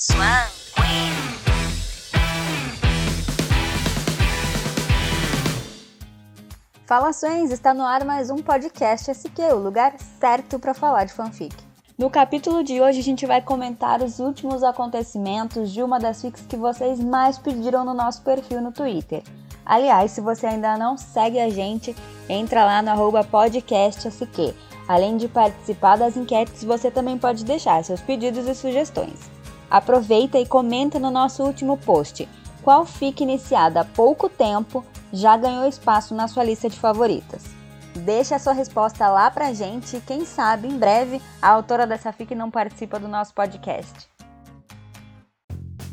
Swan Queen. Falações, está no ar mais um podcast SQ, o lugar certo para falar de fanfic. No capítulo de hoje a gente vai comentar os últimos acontecimentos de uma das fics que vocês mais pediram no nosso perfil no Twitter. Aliás, se você ainda não segue a gente, entra lá no arroba podcastSQ. Além de participar das enquetes, você também pode deixar seus pedidos e sugestões. Aproveita e comenta no nosso último post. Qual fic iniciada há pouco tempo já ganhou espaço na sua lista de favoritas? Deixe a sua resposta lá pra gente e quem sabe em breve a autora dessa fic não participa do nosso podcast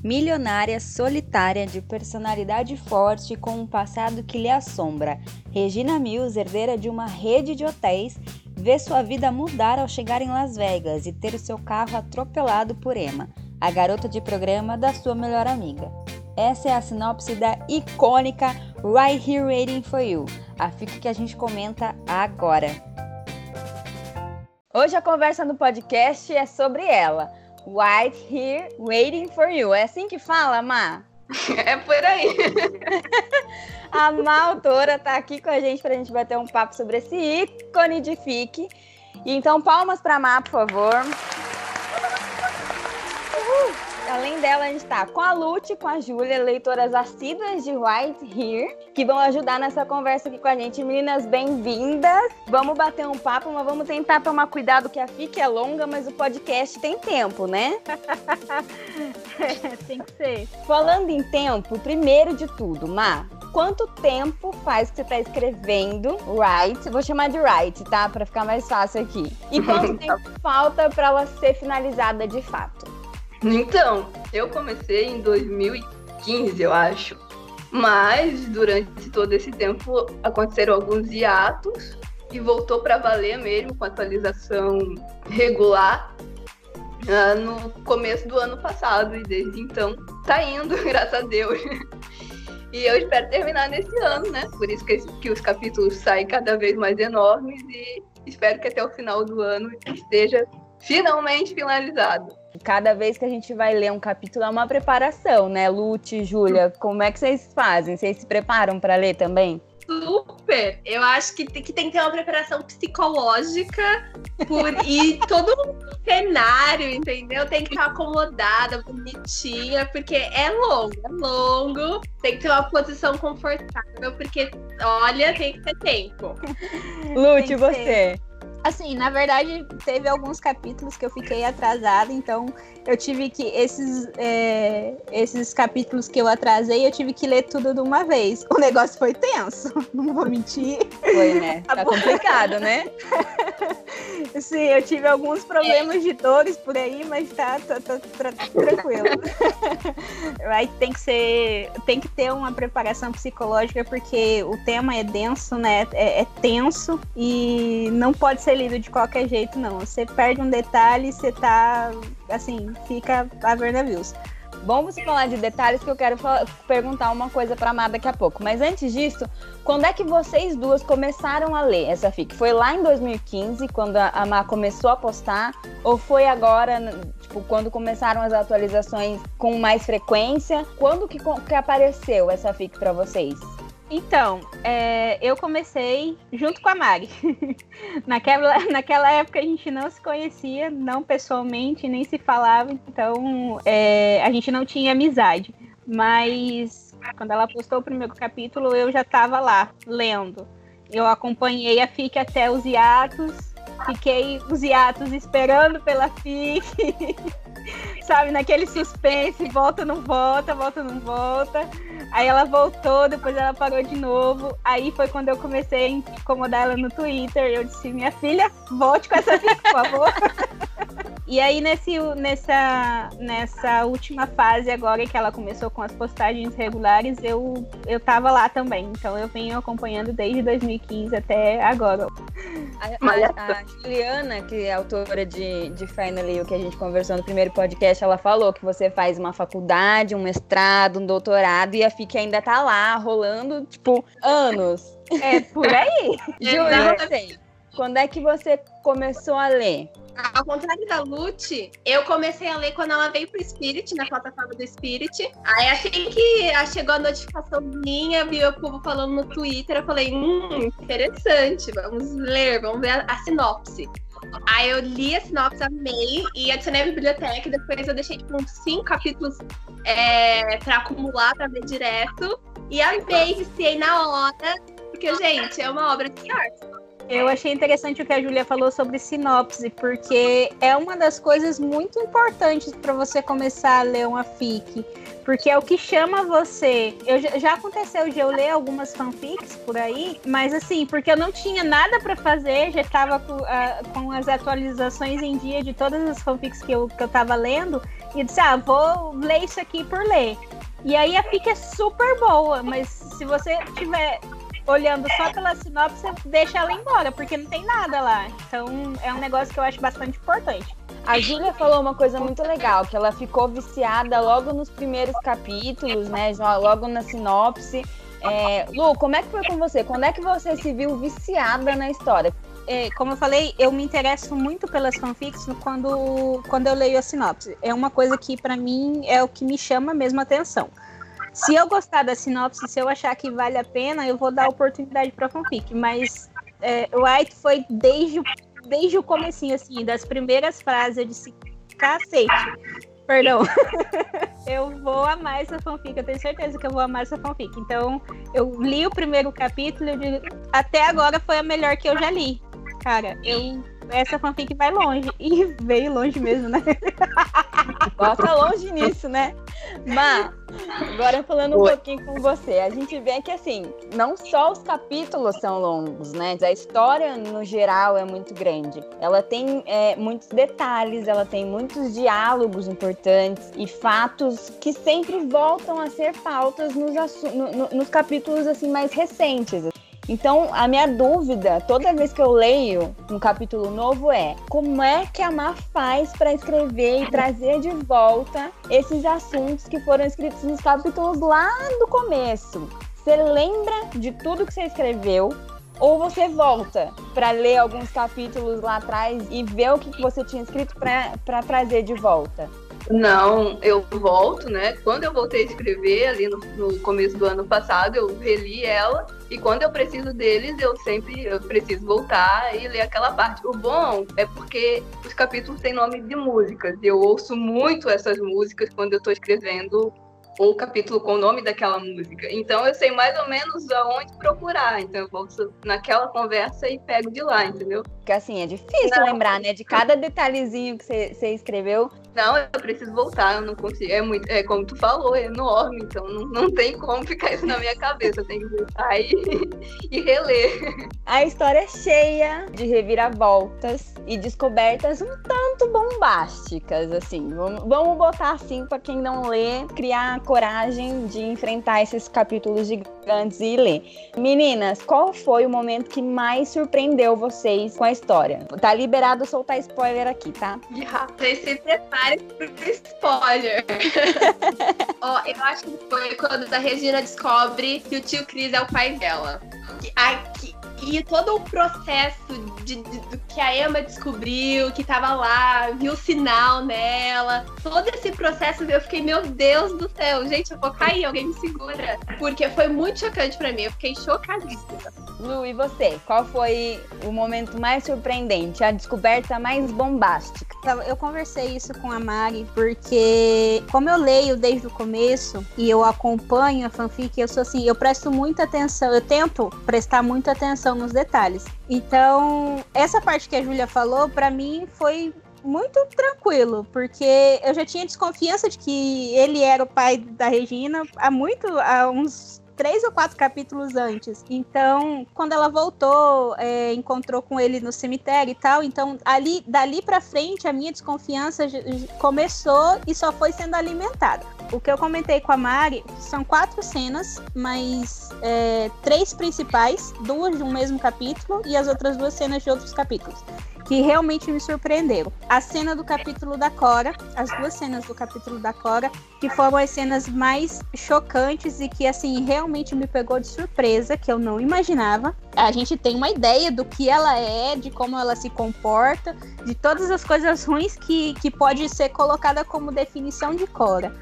milionária, solitária, de personalidade forte com um passado que lhe assombra. Regina Mills, herdeira de uma rede de hotéis, vê sua vida mudar ao chegar em Las Vegas e ter o seu carro atropelado por Emma, a garota de programa da sua melhor amiga. Essa é a sinopse da icônica Right Here Waiting for You, a fic que a gente comenta agora. Hoje a conversa no podcast é sobre ela, White here waiting for you. É assim que fala, Ma? É por aí. a Ma autora tá aqui com a gente pra gente bater um papo sobre esse ícone de fic. Então, palmas pra Ma, por favor. Além dela, a gente está com a Lute, com a Júlia, leitoras assíduas de White Here, que vão ajudar nessa conversa aqui com a gente. Meninas, bem-vindas. Vamos bater um papo, mas vamos tentar tomar cuidado que a FIC é longa, mas o podcast tem tempo, né? tem que ser. Falando em tempo, primeiro de tudo, Má, quanto tempo faz que você está escrevendo Write? Vou chamar de Write, tá? Para ficar mais fácil aqui. E quanto tempo falta para ela ser finalizada de fato? Então, eu comecei em 2015, eu acho. Mas durante todo esse tempo aconteceram alguns hiatos e voltou para valer mesmo com atualização regular uh, no começo do ano passado e desde então tá indo, graças a Deus. E eu espero terminar nesse ano, né? Por isso que, que os capítulos saem cada vez mais enormes e espero que até o final do ano esteja finalmente finalizado. Cada vez que a gente vai ler um capítulo é uma preparação, né? Lute, Júlia, como é que vocês fazem? Vocês se preparam para ler também? Super! Eu acho que tem, que tem que ter uma preparação psicológica por e todo um cenário, entendeu? Tem que estar acomodada, bonitinha, porque é longo, é longo. Tem que ter uma posição confortável, porque, olha, tem que ter tempo. Lute, você? Assim, na verdade, teve alguns capítulos que eu fiquei atrasada, então eu tive que. Esses, é, esses capítulos que eu atrasei, eu tive que ler tudo de uma vez. O negócio foi tenso, não vou mentir. Foi, né? Tá complicado, né? Sim, eu tive alguns problemas de dores por aí, mas tá, tá, tá, tá tranquilo. Aí tem que ser. Tem que ter uma preparação psicológica, porque o tema é denso, né? É, é tenso e não pode ser lido de qualquer jeito, não. Você perde um detalhe, você tá. Assim, fica a ver navios. Vamos falar de detalhes que eu quero perguntar uma coisa para Amada daqui a pouco. Mas antes disso, quando é que vocês duas começaram a ler essa fic? Foi lá em 2015, quando a Amá começou a postar? Ou foi agora, tipo, quando começaram as atualizações com mais frequência? Quando que, que apareceu essa fic para vocês? Então, é, eu comecei junto com a Mari. naquela, naquela época a gente não se conhecia, não pessoalmente, nem se falava, então é, a gente não tinha amizade. Mas quando ela postou o primeiro capítulo, eu já estava lá, lendo. Eu acompanhei a FIC até os hiatos, fiquei os hiatos esperando pela FIC. Sabe, naquele suspense, volta, não volta, volta, não volta. Aí ela voltou, depois ela parou de novo. Aí foi quando eu comecei a incomodar ela no Twitter. Eu disse: Minha filha, volte com essa fic, por favor. E aí, nesse, nessa, nessa última fase agora que ela começou com as postagens regulares, eu, eu tava lá também. Então eu venho acompanhando desde 2015 até agora. A, a, a Juliana, que é autora de, de Finally, o que a gente conversou no primeiro podcast, ela falou que você faz uma faculdade, um mestrado, um doutorado e a FIC ainda tá lá, rolando, tipo, anos. É, por aí. Júlia, quando é que você começou a ler? Ao contrário da Lute, eu comecei a ler quando ela veio pro Spirit, na plataforma do Spirit. Aí assim que chegou a notificação minha, vi o povo falando no Twitter, eu falei, hum, interessante, vamos ler, vamos ver a, a sinopse. Aí eu li a sinopse, amei e adicionei a biblioteca. Depois eu deixei tipo uns cinco capítulos é, pra acumular, pra ver direto. E amei, viciei na hora, porque, gente, é uma obra de arte. Eu achei interessante o que a Júlia falou sobre sinopse, porque é uma das coisas muito importantes para você começar a ler uma fic. Porque é o que chama você. Eu, já aconteceu de eu ler algumas fanfics por aí, mas assim, porque eu não tinha nada para fazer, já estava com, uh, com, as atualizações em dia de todas as fanfics que eu, que eu tava lendo, e disse, ah, vou ler isso aqui por ler. E aí a fic é super boa, mas se você tiver olhando só pela sinopse, você deixa ela embora, porque não tem nada lá. Então é um negócio que eu acho bastante importante. A Júlia falou uma coisa muito legal, que ela ficou viciada logo nos primeiros capítulos, né? Logo na sinopse. É, Lu, como é que foi com você? Quando é que você se viu viciada na história? É, como eu falei, eu me interesso muito pelas fanfics quando, quando eu leio a sinopse. É uma coisa que, para mim, é o que me chama mesmo a atenção. Se eu gostar da sinopse, se eu achar que vale a pena, eu vou dar oportunidade para fanfic. Mas é, White foi desde, desde o comecinho, assim, das primeiras frases, eu disse, cacete. Perdão. eu vou amar essa fanfic, eu tenho certeza que eu vou amar essa fanfic. Então, eu li o primeiro capítulo até agora foi a melhor que eu já li. Cara, eu essa fanfic vai longe. E veio longe mesmo, né? Bota longe nisso, né? Mas, agora falando um Oi. pouquinho com você, a gente vê que assim, não só os capítulos são longos, né? A história, no geral, é muito grande. Ela tem é, muitos detalhes, ela tem muitos diálogos importantes e fatos que sempre voltam a ser pautas nos, no, no, nos capítulos assim mais recentes. Então, a minha dúvida, toda vez que eu leio um capítulo novo, é como é que a Mar faz para escrever e trazer de volta esses assuntos que foram escritos nos capítulos lá do começo? Você lembra de tudo que você escreveu? Ou você volta para ler alguns capítulos lá atrás e ver o que você tinha escrito para trazer de volta? Não, eu volto, né? Quando eu voltei a escrever ali no, no, começo do ano passado, eu reli ela e quando eu preciso deles, eu sempre eu preciso voltar e ler aquela parte. O bom é porque os capítulos têm nome de músicas. Eu ouço muito essas músicas quando eu estou escrevendo ou o capítulo com o nome daquela música. Então eu sei mais ou menos aonde procurar. Então eu volto naquela conversa e pego de lá, entendeu? Porque assim, é difícil não. lembrar, né? De cada detalhezinho que você escreveu. Não, eu preciso voltar, eu não consigo. É muito, é como tu falou, é enorme, então não, não tem como ficar isso na minha cabeça. Eu tenho que voltar e, e reler. A história é cheia de reviravoltas e descobertas um tanto bombásticas, assim. Vamos, vamos botar assim para quem não lê, criar coragem de enfrentar esses capítulos gigantes e ler. Meninas, qual foi o momento que mais surpreendeu vocês com a história? Tá liberado soltar spoiler aqui, tá? Já, vocês se preparem pro spoiler. Ó, eu acho que foi quando a Regina descobre que o tio Cris é o pai dela. Aqui, e todo o processo de, de, do que a Emma descobriu, que tava lá, viu o sinal nela, todo esse processo eu fiquei, meu Deus do céu, gente, eu vou cair, alguém me segura. Porque foi muito chocante para mim, eu fiquei chocadíssima. Lu, e você? Qual foi o momento mais surpreendente, a descoberta mais bombástica? Eu conversei isso com a Mari, porque como eu leio desde o começo e eu acompanho a fanfic, eu sou assim, eu presto muita atenção, eu tento prestar muita atenção nos detalhes. Então, essa parte que a Júlia falou, para mim foi muito tranquilo, porque eu já tinha desconfiança de que ele era o pai da Regina há muito, há uns três ou quatro capítulos antes. Então, quando ela voltou, é, encontrou com ele no cemitério e tal. Então, ali, dali para frente, a minha desconfiança começou e só foi sendo alimentada. O que eu comentei com a Mari são quatro cenas, mas é, três principais, duas de um mesmo capítulo e as outras duas cenas de outros capítulos. Que realmente me surpreenderam. A cena do capítulo da Cora, as duas cenas do capítulo da Cora, que foram as cenas mais chocantes e que, assim, realmente me pegou de surpresa, que eu não imaginava. A gente tem uma ideia do que ela é, de como ela se comporta, de todas as coisas ruins que, que pode ser colocada como definição de Cora.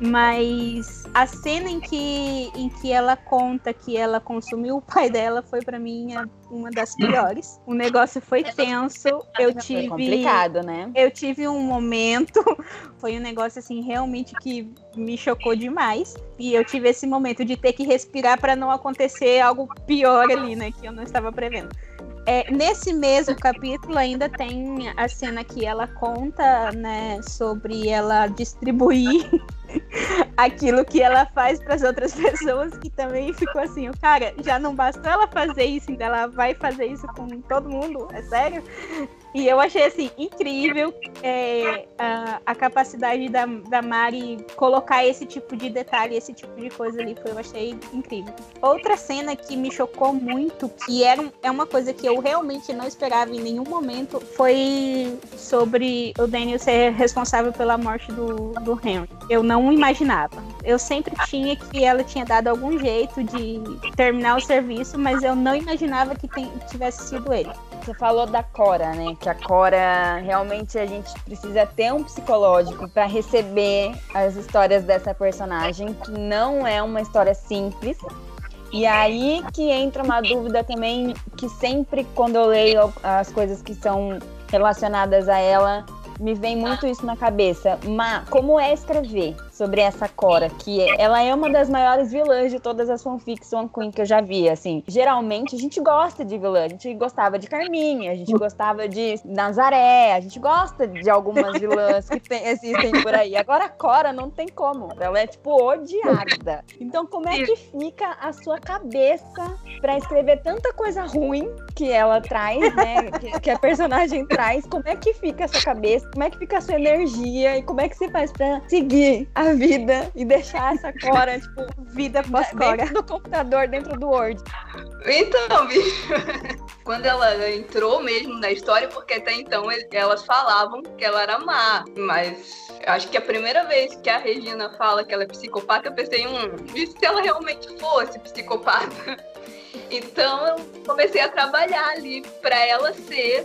Mas a cena em que, em que ela conta que ela consumiu o pai dela foi para mim uma das piores. O negócio foi tenso. Eu tive. Foi complicado, né? Eu tive um momento. Foi um negócio assim, realmente que me chocou demais. E eu tive esse momento de ter que respirar para não acontecer algo pior ali, né? Que eu não estava prevendo. É, nesse mesmo capítulo ainda tem a cena que ela conta, né, sobre ela distribuir aquilo que ela faz para as outras pessoas, que também ficou assim, cara, já não bastou ela fazer isso, então ela vai fazer isso com todo mundo, é sério? E eu achei assim incrível é, a, a, capacidade da, da Mari colocar esse tipo de detalhe, esse tipo de coisa ali, foi, eu achei incrível. Outra cena que me chocou muito, que era, é uma coisa que eu realmente não esperava em nenhum momento, foi sobre o Daniel ser responsável pela morte do, do Henry. Eu não imaginava. Eu sempre tinha que ela tinha dado algum jeito de terminar o serviço, mas eu não imaginava que tivesse sido ele. Você falou da Cora, né? Que a Cora realmente a gente precisa ter um psicológico para receber as histórias dessa personagem, que não é uma história simples. E aí que entra uma dúvida também, que sempre quando eu leio as coisas que são relacionadas a ela, me vem muito isso na cabeça. Mas como é escrever sobre essa Cora, que ela é uma das maiores vilãs de todas as fanfics One Queen que eu já vi, assim. Geralmente a gente gosta de vilã, a gente gostava de Carminha, a gente gostava de Nazaré, a gente gosta de algumas vilãs que tem, existem por aí. Agora a Cora não tem como, ela é tipo odiada. Então como é que fica a sua cabeça para escrever tanta coisa ruim que ela traz, né, que, a personagem traz? Como é que fica essa cabeça? Como é que fica a sua energia e como é que você faz para seguir a vida e deixar essa Cora, tipo, vida pós-Cora. Dentro do computador, dentro do Word. Então, bicho, quando ela entrou mesmo na história, porque até então elas falavam que ela era má, mas acho que a primeira vez que a Regina fala que ela é psicopata, eu pensei, hum, e se ela realmente fosse psicopata? Então eu comecei a trabalhar ali para ela ser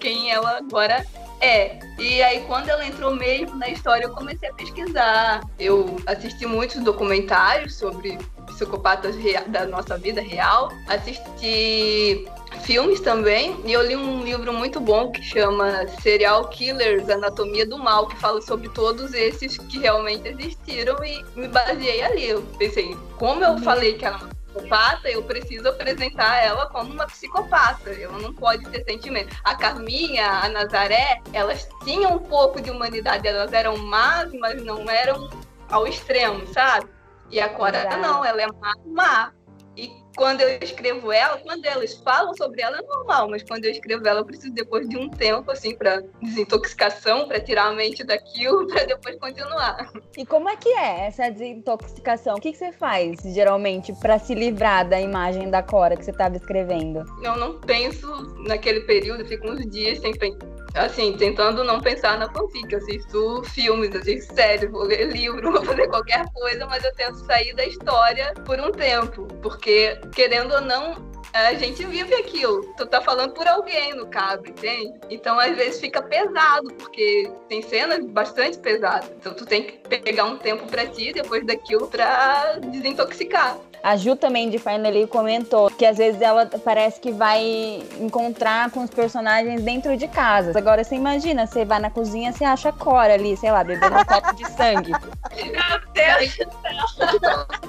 quem ela agora é, e aí quando ela entrou mesmo na história, eu comecei a pesquisar. Eu assisti muitos documentários sobre psicopatas da nossa vida real, assisti filmes também, e eu li um livro muito bom que chama Serial Killers, Anatomia do Mal, que fala sobre todos esses que realmente existiram e me baseei ali. Eu pensei, como eu uhum. falei que ela psicopata, eu preciso apresentar ela como uma psicopata. Ela não pode ter sentimento. A Carminha, a Nazaré, elas tinham um pouco de humanidade, elas eram más, mas não eram ao extremo, sabe? E a Cora não, ela é má, má. E quando eu escrevo ela, quando eles falam sobre ela é normal, mas quando eu escrevo ela, eu preciso depois de um tempo, assim, para desintoxicação, para tirar a mente daquilo, para depois continuar. E como é que é essa desintoxicação? O que, que você faz, geralmente, para se livrar da imagem da Cora que você estava escrevendo? Eu não penso naquele período, fico uns dias sem pensar assim, tentando não pensar na fanfic. Eu assisto filmes, assisto séries, vou ler livro, vou fazer qualquer coisa, mas eu tento sair da história por um tempo. Porque, querendo ou não, a gente vive aquilo. Tu tá falando por alguém, no caso, entende? Então, às vezes, fica pesado, porque tem cenas bastante pesadas. Então, tu tem que pegar um tempo para ti, depois daquilo, pra desintoxicar. A Ju também de Finally comentou que às vezes ela parece que vai encontrar com os personagens dentro de casa. Agora você imagina, você vai na cozinha, você acha a Cora ali, sei lá, bebendo um copo de sangue. Meu Deus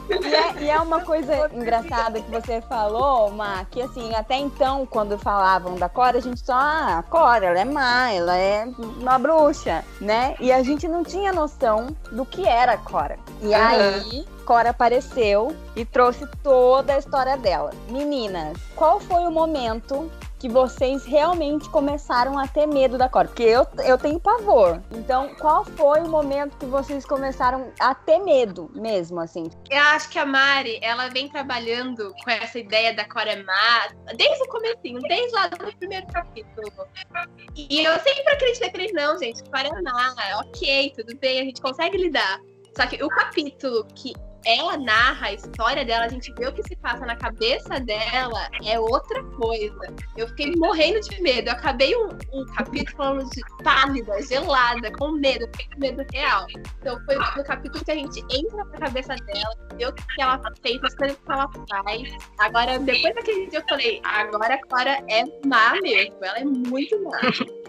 e, é, e é uma coisa engraçada que você falou, Ma, que assim, até então, quando falavam da Cora, a gente só, ah, a Cora, ela é má, ela é uma bruxa, né? E a gente não tinha noção do que era a Cora. E uhum. aí Cora apareceu e trouxe toda a história dela. Meninas, qual foi o momento que vocês realmente começaram a ter medo da Cora? Porque eu, eu tenho pavor. Então, qual foi o momento que vocês começaram a ter medo mesmo, assim? Eu acho que a Mari, ela vem trabalhando com essa ideia da Cora má desde o comecinho, desde lá do primeiro capítulo. E eu sempre acreditei que eles não, gente, Cora é má, ok, tudo bem, a gente consegue lidar. Só que o capítulo que ela narra a história dela, a gente vê o que se passa na cabeça dela, é outra coisa. Eu fiquei morrendo de medo. Eu acabei um, um capítulo de pálida, gelada, com medo, com medo real. Então foi no capítulo que a gente entra na cabeça dela, vê o que ela fez, as coisas que ela faz. Agora, depois daquele dia, eu falei, agora a Cora é má mesmo. Ela é muito má.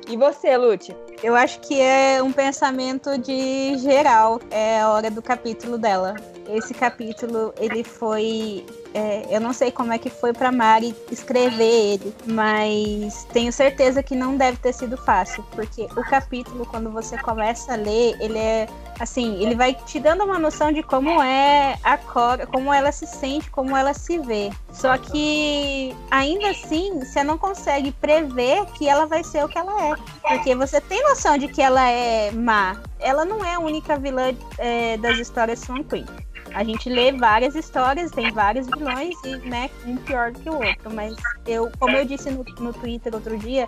E você, Lute? Eu acho que é um pensamento de geral, é a hora do capítulo dela. Esse capítulo, ele foi é, eu não sei como é que foi para Mari escrever ele, mas tenho certeza que não deve ter sido fácil, porque o capítulo, quando você começa a ler, ele é assim, ele vai te dando uma noção de como é a Cora, como ela se sente, como ela se vê. Só que ainda assim, você não consegue prever que ela vai ser o que ela é, porque você tem noção de que ela é má. Ela não é a única vilã é, das histórias Swan Queen. A gente lê várias histórias, tem vários vilões e, né, um pior do que o outro. Mas eu, como eu disse no, no Twitter outro dia,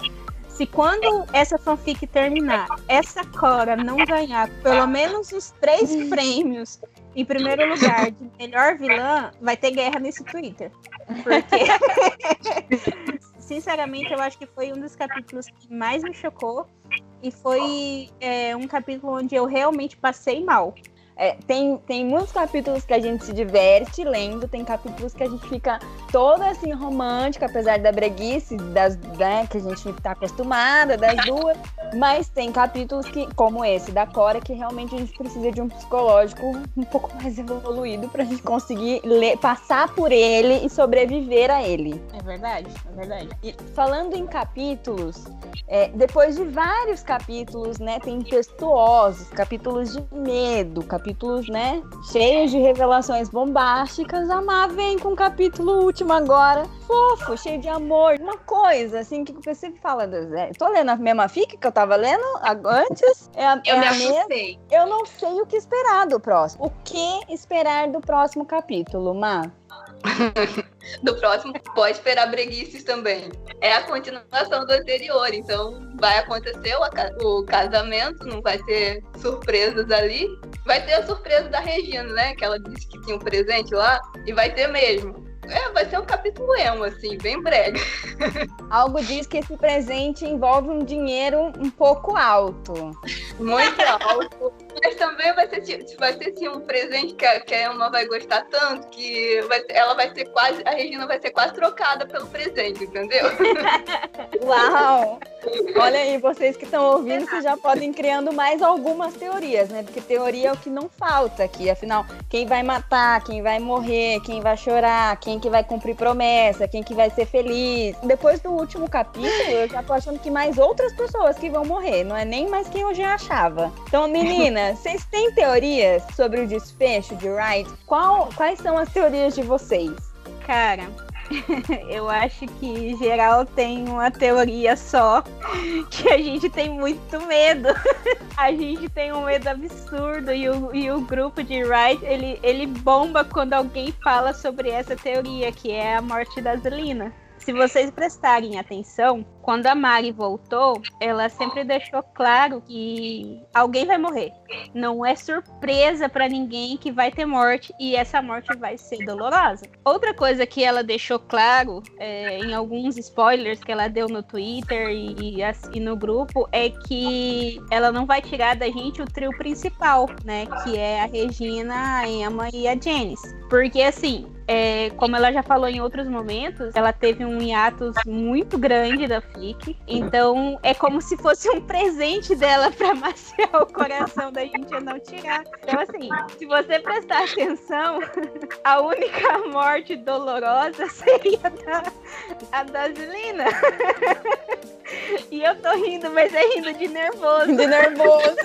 se quando essa fanfic terminar, essa Cora não ganhar pelo menos os três prêmios em primeiro lugar de melhor vilã, vai ter guerra nesse Twitter. Porque, sinceramente, eu acho que foi um dos capítulos que mais me chocou. E foi é, um capítulo onde eu realmente passei mal. É, tem, tem muitos capítulos que a gente se diverte lendo, tem capítulos que a gente fica toda assim romântica, apesar da breguice, das, né, que a gente tá acostumada, das duas. Mas tem capítulos que, como esse da Cora, que realmente a gente precisa de um psicológico um pouco mais evoluído pra gente conseguir ler, passar por ele e sobreviver a ele. É verdade, é verdade. E falando em capítulos, é, depois de vários capítulos, né, tem textuosos, capítulos de medo, capítulos, né, cheios de revelações bombásticas. A Má vem com o capítulo último agora, fofo, cheio de amor, uma coisa assim que você fala, é, tô lendo a mesma fic que eu tava lendo antes. É a, eu é me a assustei. mesma. Eu não sei o que esperar do próximo. O que esperar do próximo capítulo, Má? do próximo, pode esperar breguices também. É a continuação do anterior, então vai acontecer o, o casamento, não vai ter surpresas ali. Vai ter a surpresa da Regina, né? Que ela disse que tinha um presente lá, e vai ter mesmo. É, vai ser um capítulo emo, assim, bem breve. Algo diz que esse presente envolve um dinheiro um pouco alto. Muito alto. Mas também vai ser, vai ser assim, um presente que a, que a Emma vai gostar tanto que vai, ela vai ser quase. A Regina vai ser quase trocada pelo presente, entendeu? Uau! Olha aí, vocês que estão ouvindo, vocês já podem criando mais algumas teorias, né? Porque teoria é o que não falta aqui. Afinal, quem vai matar, quem vai morrer, quem vai chorar, quem que vai cumprir promessa, quem que vai ser feliz. Depois do último capítulo, eu já tô achando que mais outras pessoas que vão morrer, não é nem mais quem eu já achava. Então, meninas, vocês têm teorias sobre o desfecho de Wright? Qual, quais são as teorias de vocês? Cara, eu acho que geral tem uma teoria só, que a gente tem muito medo. a gente tem um medo absurdo e o, e o grupo de Wright, ele, ele bomba quando alguém fala sobre essa teoria, que é a morte da Zelina. Se vocês prestarem atenção, quando a Mari voltou, ela sempre deixou claro que alguém vai morrer. Não é surpresa para ninguém que vai ter morte e essa morte vai ser dolorosa. Outra coisa que ela deixou claro é, em alguns spoilers que ela deu no Twitter e, e, no grupo é que ela não vai tirar da gente o trio principal, né? Que é a Regina, a Emma e a Janice. Porque assim, é, como ela já falou em outros momentos, ela teve um hiatus muito grande da FIC. Então é como se fosse um presente dela para maciar o coração da gente a não tirar. Então, assim, se você prestar atenção, a única morte dolorosa seria da, a da Zelina. E eu tô rindo, mas é rindo de nervoso. De nervoso.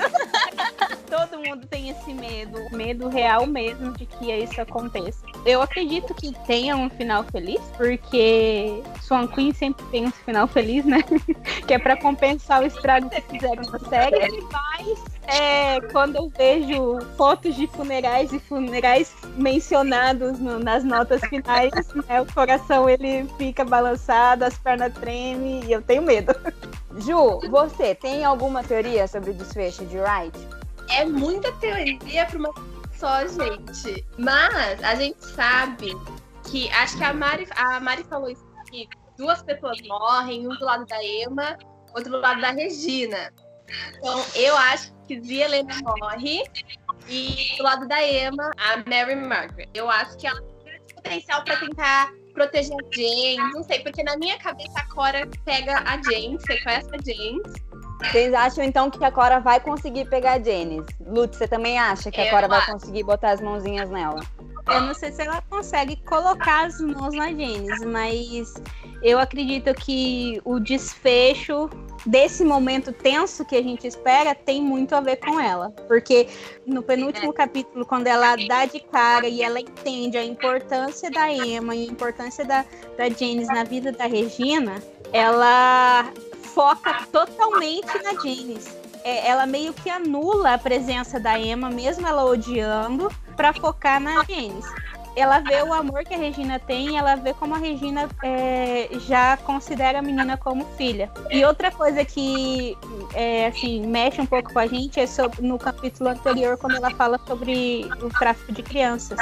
Todo mundo tem esse medo, medo real mesmo de que isso aconteça. Eu acredito que tenha um final feliz, porque Swan Queen sempre tem um final feliz, né? que é para compensar o estrago que fizeram na série. Mas é, quando eu vejo fotos de funerais e funerais mencionados no, nas notas finais, né, o coração ele fica balançado, as pernas tremem e eu tenho medo. Ju, você tem alguma teoria sobre o desfecho de Wright? É muita teoria para uma só, gente. Mas a gente sabe que acho que a Mari, a Mari falou isso aqui. Duas pessoas morrem, um do lado da Emma, outro do lado da Regina. Então, eu acho que Zia Helena morre e do lado da Emma, a Mary Margaret. Eu acho que ela tem potencial para tentar proteger a Jane, não sei, porque na minha cabeça a Cora pega a Jane, sequestra a Jane. Vocês acham então que a Cora vai conseguir pegar a Janice? Lute, você também acha que a Cora vai conseguir botar as mãozinhas nela? Eu não sei se ela consegue colocar as mãos na Janice, mas eu acredito que o desfecho desse momento tenso que a gente espera tem muito a ver com ela. Porque no penúltimo capítulo, quando ela dá de cara e ela entende a importância da Emma e a importância da, da Janice na vida da Regina, ela foca totalmente na Janice. É, ela meio que anula a presença da Emma, mesmo ela odiando, para focar na Janice ela vê o amor que a Regina tem, ela vê como a Regina é, já considera a menina como filha. E outra coisa que é, assim mexe um pouco com a gente é sobre, no capítulo anterior quando ela fala sobre o tráfico de crianças.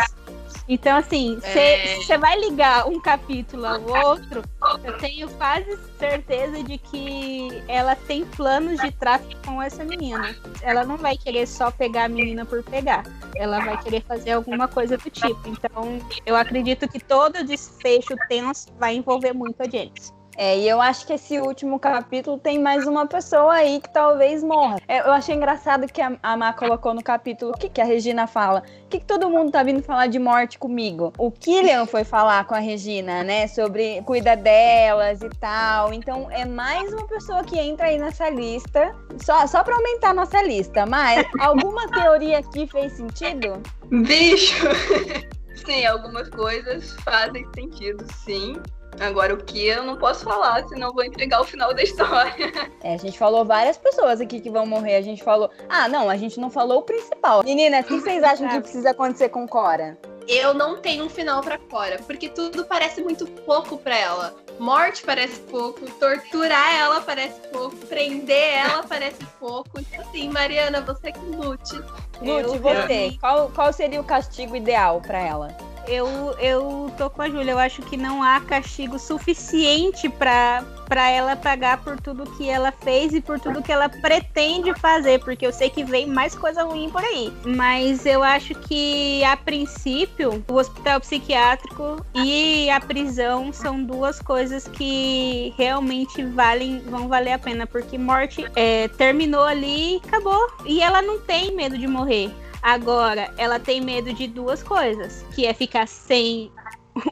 Então, assim, você é... vai ligar um capítulo ao outro, eu tenho quase certeza de que ela tem planos de tráfico com essa menina. Ela não vai querer só pegar a menina por pegar. Ela vai querer fazer alguma coisa do tipo. Então, eu acredito que todo desfecho tenso vai envolver muito a Janice. É, e eu acho que esse último capítulo tem mais uma pessoa aí que talvez morra. É, eu achei engraçado que a, a Má colocou no capítulo o que, que a Regina fala. O que, que todo mundo tá vindo falar de morte comigo? O Killian foi falar com a Regina, né? Sobre cuidar delas e tal. Então é mais uma pessoa que entra aí nessa lista. Só, só pra aumentar a nossa lista. Mas alguma teoria aqui fez sentido? Bicho! sim, algumas coisas fazem sentido, sim. Agora, o que eu não posso falar, senão vou entregar o final da história. É, a gente falou várias pessoas aqui que vão morrer. A gente falou. Ah, não, a gente não falou o principal. Meninas, o que vocês acham que precisa acontecer com Cora? Eu não tenho um final para Cora, porque tudo parece muito pouco para ela. Morte parece pouco, torturar ela parece pouco, prender ela parece pouco. Então, assim, Mariana, você que lute. Lute, você. Qual, qual seria o castigo ideal para ela? Eu, eu tô com a Júlia. Eu acho que não há castigo suficiente para ela pagar por tudo que ela fez e por tudo que ela pretende fazer, porque eu sei que vem mais coisa ruim por aí. Mas eu acho que a princípio, o hospital psiquiátrico e a prisão são duas coisas que realmente valem, vão valer a pena, porque morte é, terminou ali e acabou. E ela não tem medo de morrer. Agora, ela tem medo de duas coisas, que é ficar sem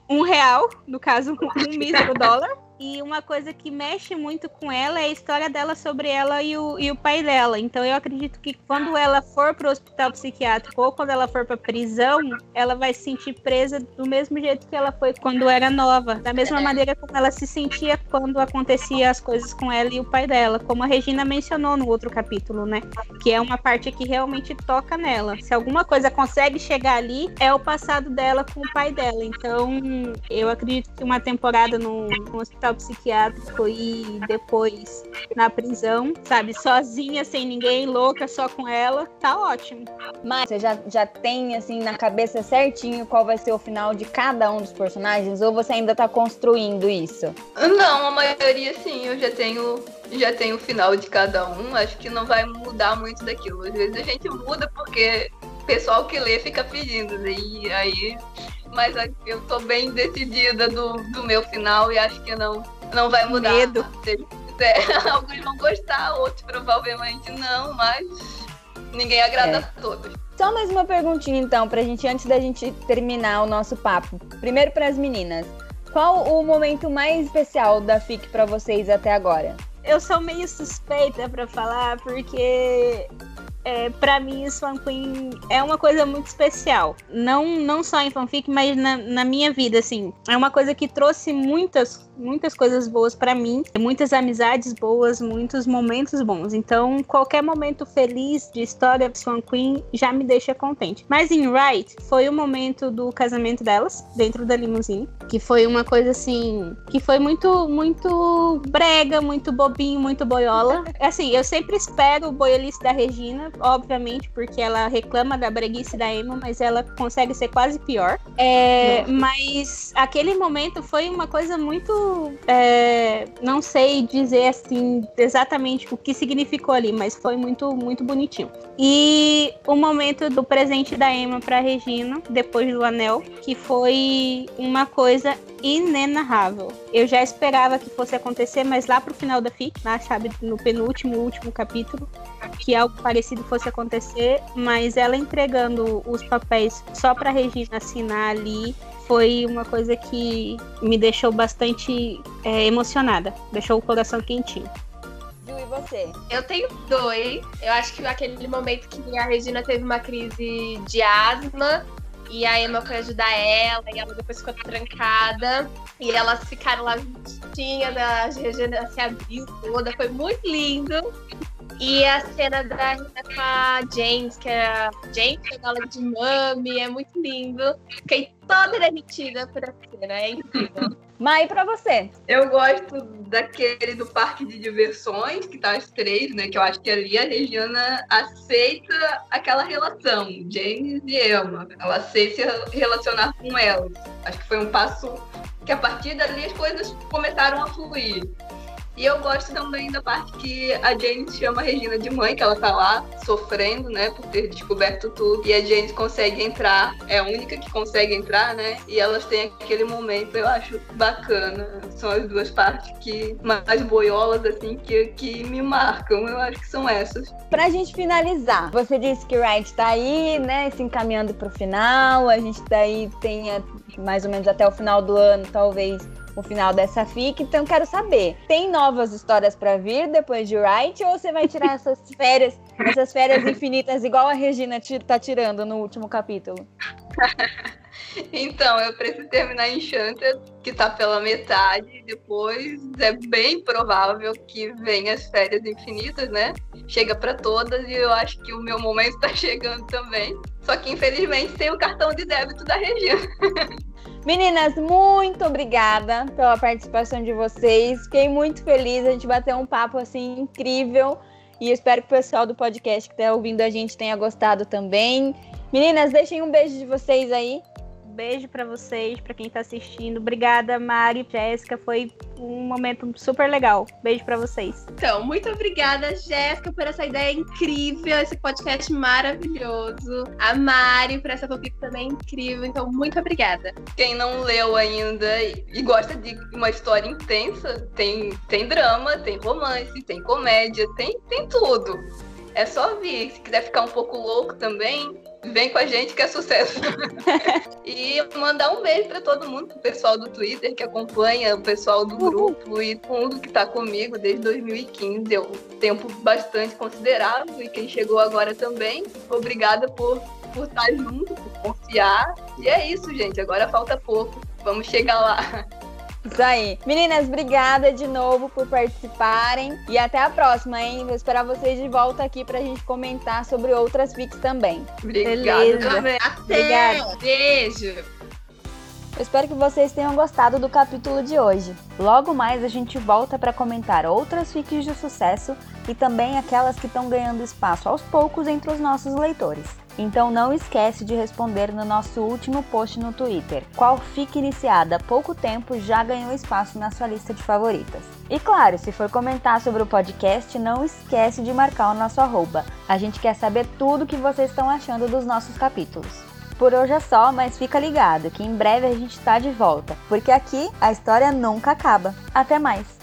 um real, no caso, um mísero dólar, e uma coisa que mexe muito com ela é a história dela sobre ela e o, e o pai dela. Então eu acredito que quando ela for para o hospital psiquiátrico ou quando ela for para prisão, ela vai se sentir presa do mesmo jeito que ela foi quando era nova. Da mesma maneira como ela se sentia quando acontecia as coisas com ela e o pai dela. Como a Regina mencionou no outro capítulo, né? Que é uma parte que realmente toca nela. Se alguma coisa consegue chegar ali, é o passado dela com o pai dela. Então eu acredito que uma temporada no, no hospital hospital psiquiátrico e depois na prisão, sabe? Sozinha, sem ninguém, louca, só com ela, tá ótimo. Mas você já, já tem, assim, na cabeça certinho qual vai ser o final de cada um dos personagens? Ou você ainda tá construindo isso? Não, a maioria sim, eu já tenho já tenho o final de cada um. Acho que não vai mudar muito daquilo. Às vezes a gente muda porque o pessoal que lê fica pedindo, né? E aí mas eu tô bem decidida do, do meu final e acho que não, não vai mudar. Medo. Se alguns vão gostar, outros provavelmente não, mas ninguém agrada é. a todos. Só mais uma perguntinha então, pra gente, antes da gente terminar o nosso papo. Primeiro para as meninas. Qual o momento mais especial da FIC para vocês até agora? Eu sou meio suspeita para falar, porque é, para mim, Swan Queen é uma coisa muito especial. Não, não só em fanfic, mas na, na minha vida, assim. É uma coisa que trouxe muitas, muitas coisas boas para mim, muitas amizades boas, muitos momentos bons. Então, qualquer momento feliz de história de Swan Queen já me deixa contente. Mas em Right, foi o momento do casamento delas, dentro da limusine, que foi uma coisa assim, que foi muito, muito brega, muito bobinho, muito boiola. Assim, eu sempre espero o boiolice da Regina, obviamente, porque ela reclama da breguice da Emma, mas ela consegue ser quase pior. É, mas aquele momento foi uma coisa muito. É, não sei dizer assim exatamente o que significou ali, mas foi muito, muito bonitinho. E o momento do presente da Emma para Regina, depois do anel, que foi uma coisa inenarrável. Eu já esperava que fosse acontecer, mas lá pro final da FIC, lá, sabe, no penúltimo, último capítulo, que algo parecido fosse acontecer, mas ela entregando os papéis só para Regina assinar ali foi uma coisa que me deixou bastante é, emocionada, deixou o coração quentinho. Ju, e você? Eu tenho dois. Eu acho que aquele momento que a Regina teve uma crise de asma e a Emma foi ajudar ela, e ela depois ficou trancada. E elas ficaram lá juntinhas, a Regina se abriu toda, foi muito lindo. E a cena da Rita com a James, que é a James ela de mami, é muito lindo. Fiquei toda derretida por essa cena, é incrível. Mai, pra você? Eu gosto daquele do parque de diversões, que tá as três, né? Que eu acho que ali a Regina aceita aquela relação, James e Emma. Ela aceita se relacionar com elas. Acho que foi um passo que a partir dali as coisas começaram a fluir. E eu gosto também da parte que a Jane chama a Regina de mãe, que ela tá lá sofrendo, né, por ter descoberto tudo. E a Jane consegue entrar, é a única que consegue entrar, né? E elas têm aquele momento, eu acho bacana. São as duas partes que mais boiolas, assim, que, que me marcam. Eu acho que são essas. Pra gente finalizar, você disse que o Wright tá aí, né, se encaminhando pro final. A gente tá aí, tem mais ou menos até o final do ano, talvez o final dessa fic. Então quero saber, tem novas histórias para vir depois de Wright ou você vai tirar essas férias, essas férias infinitas igual a Regina tá tirando no último capítulo? Então, eu preciso terminar Enchanted, que tá pela metade. Depois é bem provável que venha as férias infinitas, né? Chega para todas e eu acho que o meu momento tá chegando também. Só que infelizmente tem o cartão de débito da Regina. Meninas, muito obrigada pela participação de vocês. Fiquei muito feliz. A gente bateu um papo assim incrível. E espero que o pessoal do podcast que está ouvindo a gente tenha gostado também. Meninas, deixem um beijo de vocês aí beijo para vocês, para quem tá assistindo. Obrigada, Mari, Jéssica, foi um momento super legal. Beijo para vocês. Então, muito obrigada, Jéssica, por essa ideia incrível, esse podcast maravilhoso. A Mari por essa fanfic também incrível. Então, muito obrigada. Quem não leu ainda e gosta de uma história intensa, tem, tem drama, tem romance, tem comédia, tem, tem tudo. É só vir. Se quiser ficar um pouco louco também, vem com a gente que é sucesso. e mandar um beijo para todo mundo, pro pessoal do Twitter que acompanha, o pessoal do grupo e todo mundo que está comigo desde 2015. É um tempo bastante considerável e quem chegou agora também. Obrigada por, por estar junto, por confiar. E é isso, gente. Agora falta pouco. Vamos chegar lá. Isso aí. Meninas, obrigada de novo por participarem. E até a próxima, hein? Vou esperar vocês de volta aqui pra gente comentar sobre outras fics também. Obrigada. Até. Obrigada. Beijo. Eu espero que vocês tenham gostado do capítulo de hoje. Logo mais a gente volta para comentar outras fics de sucesso e também aquelas que estão ganhando espaço aos poucos entre os nossos leitores. Então não esquece de responder no nosso último post no Twitter. Qual fica iniciada há pouco tempo já ganhou espaço na sua lista de favoritas? E claro, se for comentar sobre o podcast, não esquece de marcar o nosso arroba. A gente quer saber tudo o que vocês estão achando dos nossos capítulos. Por hoje é só, mas fica ligado que em breve a gente está de volta, porque aqui a história nunca acaba. Até mais!